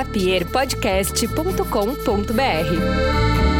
zapierpodcast.com.br.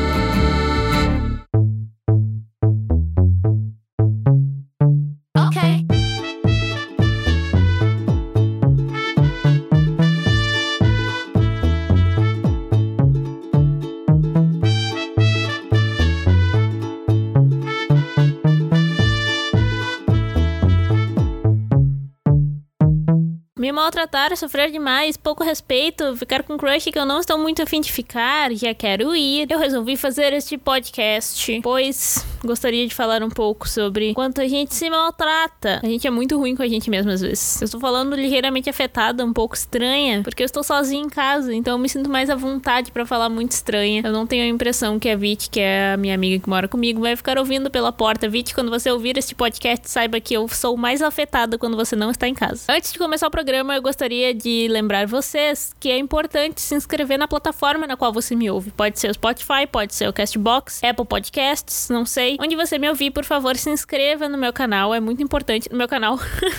Me maltrataram, sofrer demais, pouco respeito, ficar com crush que eu não estou muito afim de ficar, já quero ir. Eu resolvi fazer este podcast, pois gostaria de falar um pouco sobre quanto a gente se maltrata. A gente é muito ruim com a gente mesmo às vezes. Eu estou falando ligeiramente afetada, um pouco estranha, porque eu estou sozinha em casa, então eu me sinto mais à vontade para falar muito estranha. Eu não tenho a impressão que a Vit, que é a minha amiga que mora comigo, vai ficar ouvindo pela porta. Vit, quando você ouvir este podcast, saiba que eu sou mais afetada quando você não está em casa. Antes de começar o programa, eu gostaria de lembrar vocês que é importante se inscrever na plataforma na qual você me ouve. Pode ser o Spotify, pode ser o Castbox, Apple Podcasts, não sei. Onde você me ouvir, por favor, se inscreva no meu canal, é muito importante. No meu canal,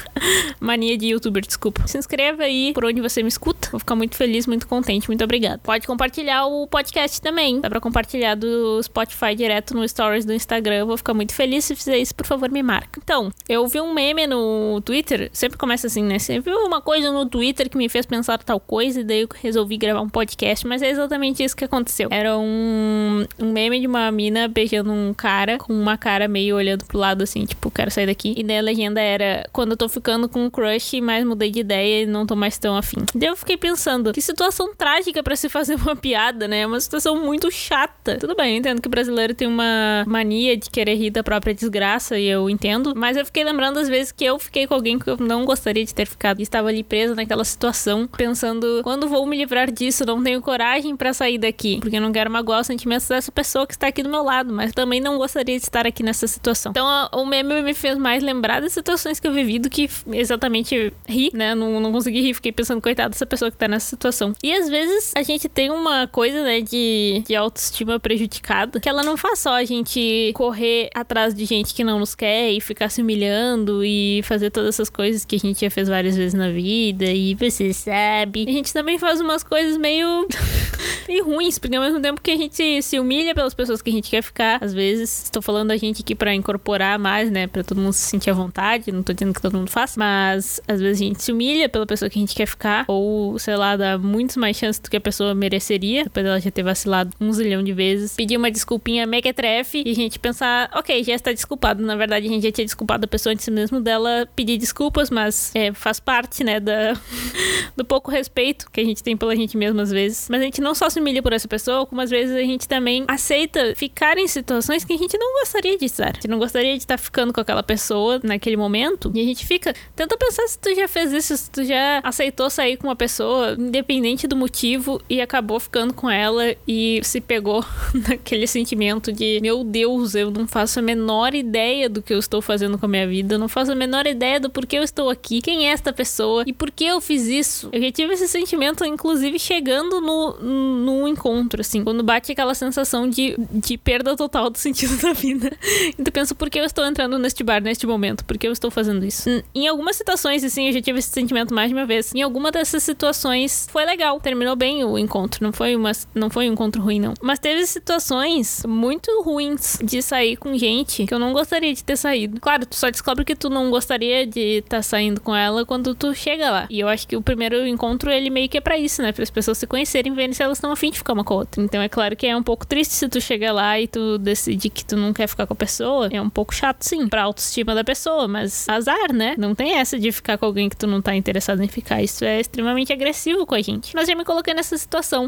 mania de youtuber, desculpa. Se inscreva aí por onde você me escuta. Vou ficar muito feliz, muito contente, muito obrigada. Pode compartilhar o podcast também. Dá pra compartilhar do Spotify direto no Stories do Instagram. vou ficar muito feliz se fizer isso, por favor, me marca. Então, eu vi um meme no Twitter, sempre começa assim, né? Você viu uma coisa no Twitter que me fez pensar tal coisa e daí eu resolvi gravar um podcast, mas é exatamente isso que aconteceu. Era um, um meme de uma mina beijando um cara com uma cara meio olhando pro lado assim, tipo, quero sair daqui. E daí a legenda era quando eu tô ficando com um crush, mas mudei de ideia e não tô mais tão afim. Daí eu fiquei pensando, que situação trágica para se fazer uma piada, né? É uma situação muito chata. Tudo bem, eu entendo que o brasileiro tem uma mania de querer rir da própria desgraça e eu entendo, mas eu fiquei lembrando às vezes que eu fiquei com alguém que eu não gostaria de ter ficado e estava ali presa naquela situação, pensando: quando vou me livrar disso? Não tenho coragem para sair daqui, porque eu não quero magoar os sentimentos dessa pessoa que está aqui do meu lado, mas também não gostaria de estar aqui nessa situação. Então, o meme me fez mais lembrar das situações que eu vivi do que exatamente rir, né? Não, não consegui rir, fiquei pensando, coitado dessa pessoa que tá nessa situação. E às vezes a gente tem uma coisa, né, de, de autoestima prejudicada, que ela não faz só a gente correr atrás de gente que não nos quer e ficar se humilhando e fazer todas essas coisas que a gente já fez várias vezes na vida e você sabe. A gente também faz umas coisas meio. meio ruins, porque ao mesmo tempo que a gente se humilha pelas pessoas que a gente quer ficar, às vezes, estou falando a gente aqui para incorporar mais, né, para todo mundo se sentir à vontade, não tô dizendo que todo mundo faça, mas às vezes a gente se humilha pela pessoa que a gente quer ficar, ou sei lá, dá muitos mais chances do que a pessoa mereceria, depois dela já ter vacilado um zilhão de vezes, pedir uma desculpinha mequetrefe e a gente pensar, ok, já está desculpado, na verdade a gente já tinha desculpado a pessoa antes mesmo dela pedir desculpas, mas é, faz parte, né, da, do pouco respeito que a gente tem pela gente mesmo às vezes. Mas a gente não só se humilha por essa pessoa, às vezes a gente também aceita ficar em situações que a gente não gostaria de estar. A gente não gostaria de estar ficando com aquela pessoa naquele momento. E a gente fica. Tenta pensar se tu já fez isso, se tu já aceitou sair com uma pessoa, independente do motivo, e acabou ficando com ela e se pegou naquele sentimento de: meu Deus, eu não faço a menor ideia do que eu estou fazendo com a minha vida, não faço a menor ideia do porquê eu estou aqui, quem é esta pessoa e por que eu fiz isso? Eu já tive esse sentimento, inclusive, chegando no, no encontro, assim, quando bate aquela sensação de, de perda total do sentido da vida. Então penso, por que eu estou entrando neste bar neste momento? Por que eu estou fazendo isso? Em algumas situações, assim, eu já tive esse sentimento mais de uma vez. Em alguma dessas situações foi legal, terminou bem o encontro, não foi uma não foi um encontro ruim não. Mas teve situações muito ruins de sair com gente que eu não gostaria de ter saído. Claro, tu só descobre que tu não gostaria de estar tá saindo com ela quando tu chega lá. E eu acho que o primeiro encontro, ele meio que é pra isso, né? Para as pessoas se conhecerem, verem se estão afim de ficar uma com a outra. Então é claro que é um pouco triste se tu chegar lá e tu decidir que tu não quer ficar com a pessoa. É um pouco chato, sim, pra autoestima da pessoa, mas azar, né? Não tem essa de ficar com alguém que tu não tá interessado em ficar. Isso é extremamente agressivo com a gente. Mas já me coloquei nessa situação.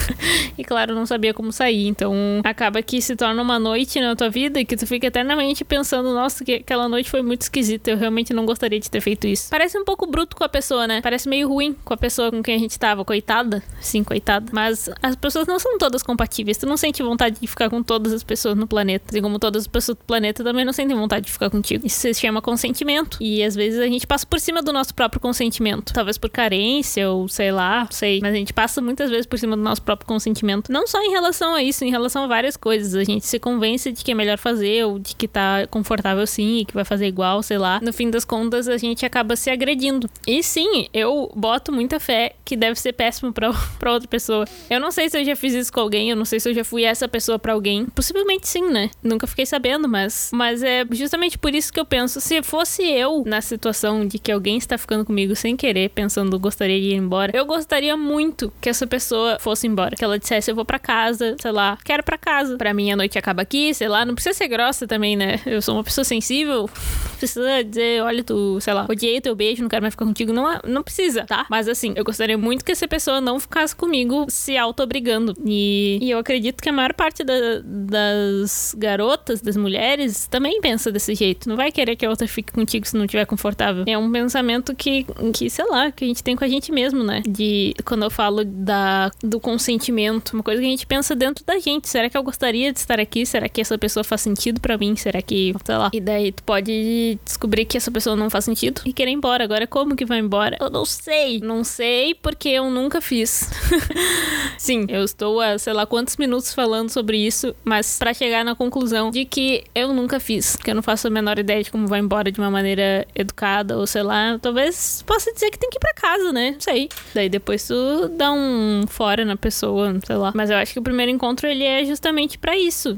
e claro, não sabia como sair. Então acaba que se torna uma noite na tua vida que tu fica eternamente pensando, nossa, que aquela noite foi muito esquisita. Eu realmente não gostaria de ter feito isso. Parece um pouco bruto com a pessoa, né? Parece meio ruim com a pessoa com quem a gente tava, coitada. Sim, coitada. Mas. As pessoas não são todas compatíveis. Tu não sente vontade de ficar com todas as pessoas no planeta. Assim como todas as pessoas do planeta também não sentem vontade de ficar contigo. Isso se chama consentimento. E às vezes a gente passa por cima do nosso próprio consentimento. Talvez por carência ou sei lá, sei. Mas a gente passa muitas vezes por cima do nosso próprio consentimento. Não só em relação a isso, em relação a várias coisas. A gente se convence de que é melhor fazer ou de que tá confortável sim e que vai fazer igual, sei lá. No fim das contas, a gente acaba se agredindo. E sim, eu boto muita fé que deve ser péssimo pra, pra outra pessoa. Eu não sei se eu já fiz isso com alguém, eu não sei se eu já fui essa pessoa para alguém. Possivelmente sim, né? Nunca fiquei sabendo, mas, mas é justamente por isso que eu penso, se fosse eu na situação de que alguém está ficando comigo sem querer, pensando gostaria de ir embora, eu gostaria muito que essa pessoa fosse embora, que ela dissesse eu vou para casa, sei lá, quero para casa. Para mim a noite acaba aqui, sei lá, não precisa ser grossa também, né? Eu sou uma pessoa sensível, precisa dizer, olha tu, sei lá, odiei teu beijo, não quero mais ficar contigo, não, não precisa, tá? Mas assim, eu gostaria muito que essa pessoa não ficasse comigo se auto-obrigando. E, e eu acredito que a maior parte da, das garotas, das mulheres, também pensa desse jeito. Não vai querer que a outra fique contigo se não estiver confortável. É um pensamento que, que, sei lá, que a gente tem com a gente mesmo, né? De quando eu falo da, do consentimento, uma coisa que a gente pensa dentro da gente. Será que eu gostaria de estar aqui? Será que essa pessoa faz sentido para mim? Será que, sei lá. E daí tu pode descobrir que essa pessoa não faz sentido e querer ir embora. Agora, como que vai embora? Eu não sei. Não sei porque eu nunca fiz. Sim, eu estou há sei lá quantos minutos falando sobre isso, mas para chegar na conclusão de que eu nunca fiz, que eu não faço a menor ideia de como vai embora de uma maneira educada ou sei lá, talvez possa dizer que tem que ir para casa, né? Não sei. Daí depois tu dá um fora na pessoa, sei lá. Mas eu acho que o primeiro encontro ele é justamente para isso.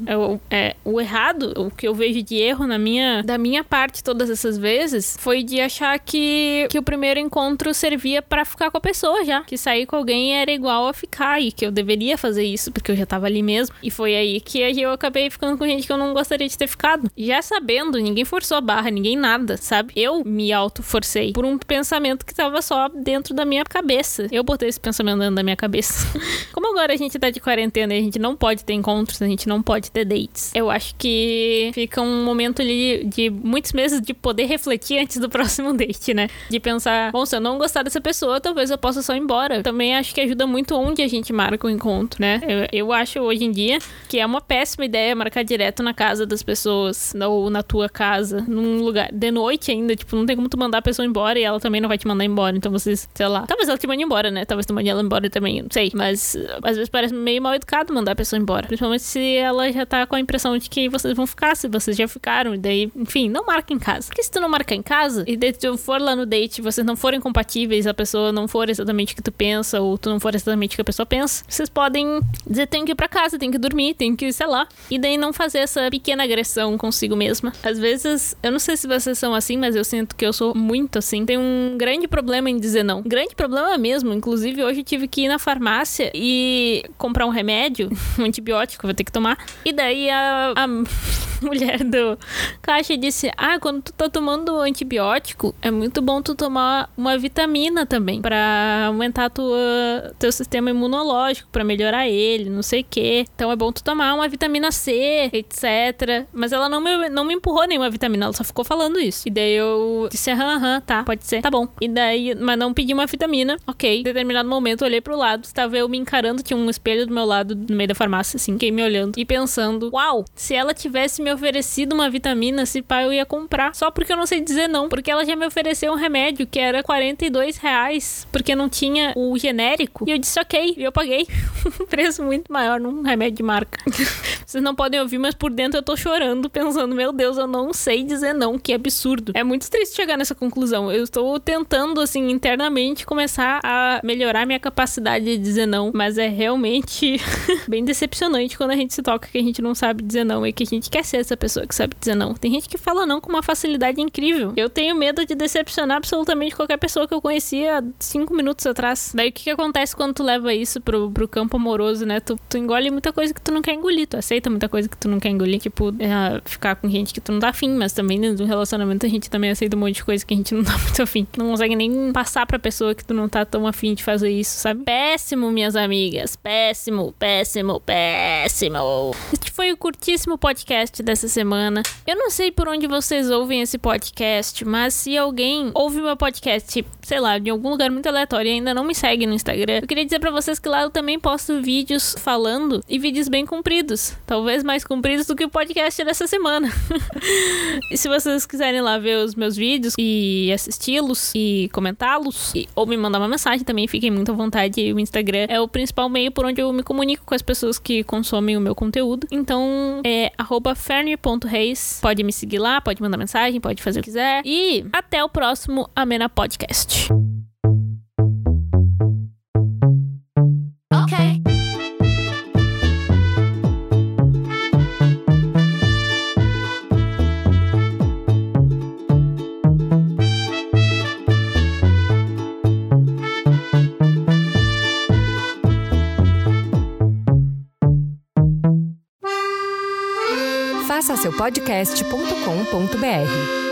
É, é o errado, o que eu vejo de erro na minha da minha parte todas essas vezes foi de achar que que o primeiro encontro servia para ficar com a pessoa já, que sair com alguém era igual a ficar e que eu deveria fazer isso porque eu já tava ali mesmo. E foi aí que eu acabei ficando com gente que eu não gostaria de ter ficado. Já sabendo, ninguém forçou a barra, ninguém nada, sabe? Eu me auto-forcei por um pensamento que tava só dentro da minha cabeça. Eu botei esse pensamento dentro da minha cabeça. Como agora a gente tá de quarentena e a gente não pode ter encontros, a gente não pode ter dates, eu acho que fica um momento ali de muitos meses de poder refletir antes do próximo date, né? De pensar, bom, se eu não gostar dessa pessoa, talvez eu possa só ir embora. Também acho que ajuda muito onde a gente marca o encontro, né? Eu, eu acho hoje em dia que é uma péssima ideia marcar direto na casa das pessoas, ou na tua casa, num lugar de noite ainda, tipo, não tem como tu mandar a pessoa embora e ela também não vai te mandar embora. Então vocês, sei lá, talvez ela te mande embora, né? Talvez tu mande ela embora também, não sei. Mas às vezes parece meio mal educado mandar a pessoa embora. Principalmente se ela já tá com a impressão de que vocês vão ficar, se vocês já ficaram. E daí, enfim, não marca em casa. Porque se tu não marcar em casa e daí tu for lá no date vocês não forem compatíveis, a pessoa não for exatamente o que tu pensa, ou tu não for exatamente o que a pessoa pensa, vocês podem dizer tem que ir pra casa, tem que dormir, tem que, sei lá. E daí não fazer essa pequena agressão consigo mesma. Às vezes, eu não sei se vocês são assim, mas eu sinto que eu sou muito assim. Tem um grande problema em dizer não. Grande problema mesmo. Inclusive, hoje eu tive que ir na farmácia e comprar um remédio, um antibiótico, vou ter que tomar. E daí a, a mulher do caixa disse: Ah, quando tu tá tomando antibiótico, é muito bom tu tomar uma vitamina também. para aumentar tua, teu sistema imunológico, para melhorar ele, não sei o quê. Então é bom tu tomar uma vitamina C, etc. Mas ela não me, não me empurrou nenhuma vitamina, ela só ficou falando isso. E daí eu disse: Aham, aham, tá, pode ser, tá bom. E daí, mas não pedi uma vitamina, ok. Em determinado momento eu olhei pro lado, estava eu me encarando, tinha um espelho do meu lado no meio da farmácia, assim, fiquei me olhando e pensando: Uau, se ela tivesse me oferecido uma vitamina, se pá, eu ia comprar. Só porque eu não sei dizer não. Porque ela já me ofereceu um remédio que era 42 reais, porque não tinha o genérico. E eu disse, ok, e eu paguei um preço muito maior num remédio de marca. Vocês não podem ouvir, mas por dentro eu tô chorando, pensando, meu Deus, eu não sei dizer não, que absurdo. É muito triste chegar nessa conclusão. Eu estou tentando, assim, internamente começar a melhorar minha capacidade de dizer não, mas é realmente bem decepcionante quando a gente se toca que a gente não sabe dizer não e que a gente quer ser essa pessoa que sabe dizer não. Tem gente que fala não com uma facilidade incrível. Eu tenho medo de decepcionar absolutamente qualquer pessoa que eu conhecia cinco minutos atrás. Daí o que, que acontece quando tu leva isso pro, pro campo amoroso, né? Tu, tu engole muita coisa que tu não quer engolir, tu aceita muita coisa que tu não quer engolir. Tipo, é, ficar com gente que tu não tá afim, mas também dentro relacionamento a gente também aceita um monte de coisa que a gente não tá muito afim. Não consegue nem passar pra pessoa que tu não tá tão afim de fazer isso, sabe? Péssimo, minhas amigas. Péssimo, péssimo, péssimo. Este foi o curtíssimo podcast dessa semana. Eu não sei por onde vocês ouvem esse podcast, mas se alguém ouve meu podcast, sei lá, de algum lugar muito aleatório e ainda não me segue no Instagram, eu queria dizer para vocês que lá eu também posto vídeos falando e vídeos bem compridos. Talvez mais compridos do que o podcast dessa semana. e se vocês quiserem lá ver os meus vídeos e assisti-los e comentá-los, ou me mandar uma mensagem também, fiquem muito à vontade. O Instagram é o principal meio por onde eu me comunico com as pessoas que consomem o meu conteúdo. Então é ferne.reis. Pode me seguir lá, pode mandar mensagem, pode fazer o que quiser. E até o próximo Amena Podcast. podcast.com.br.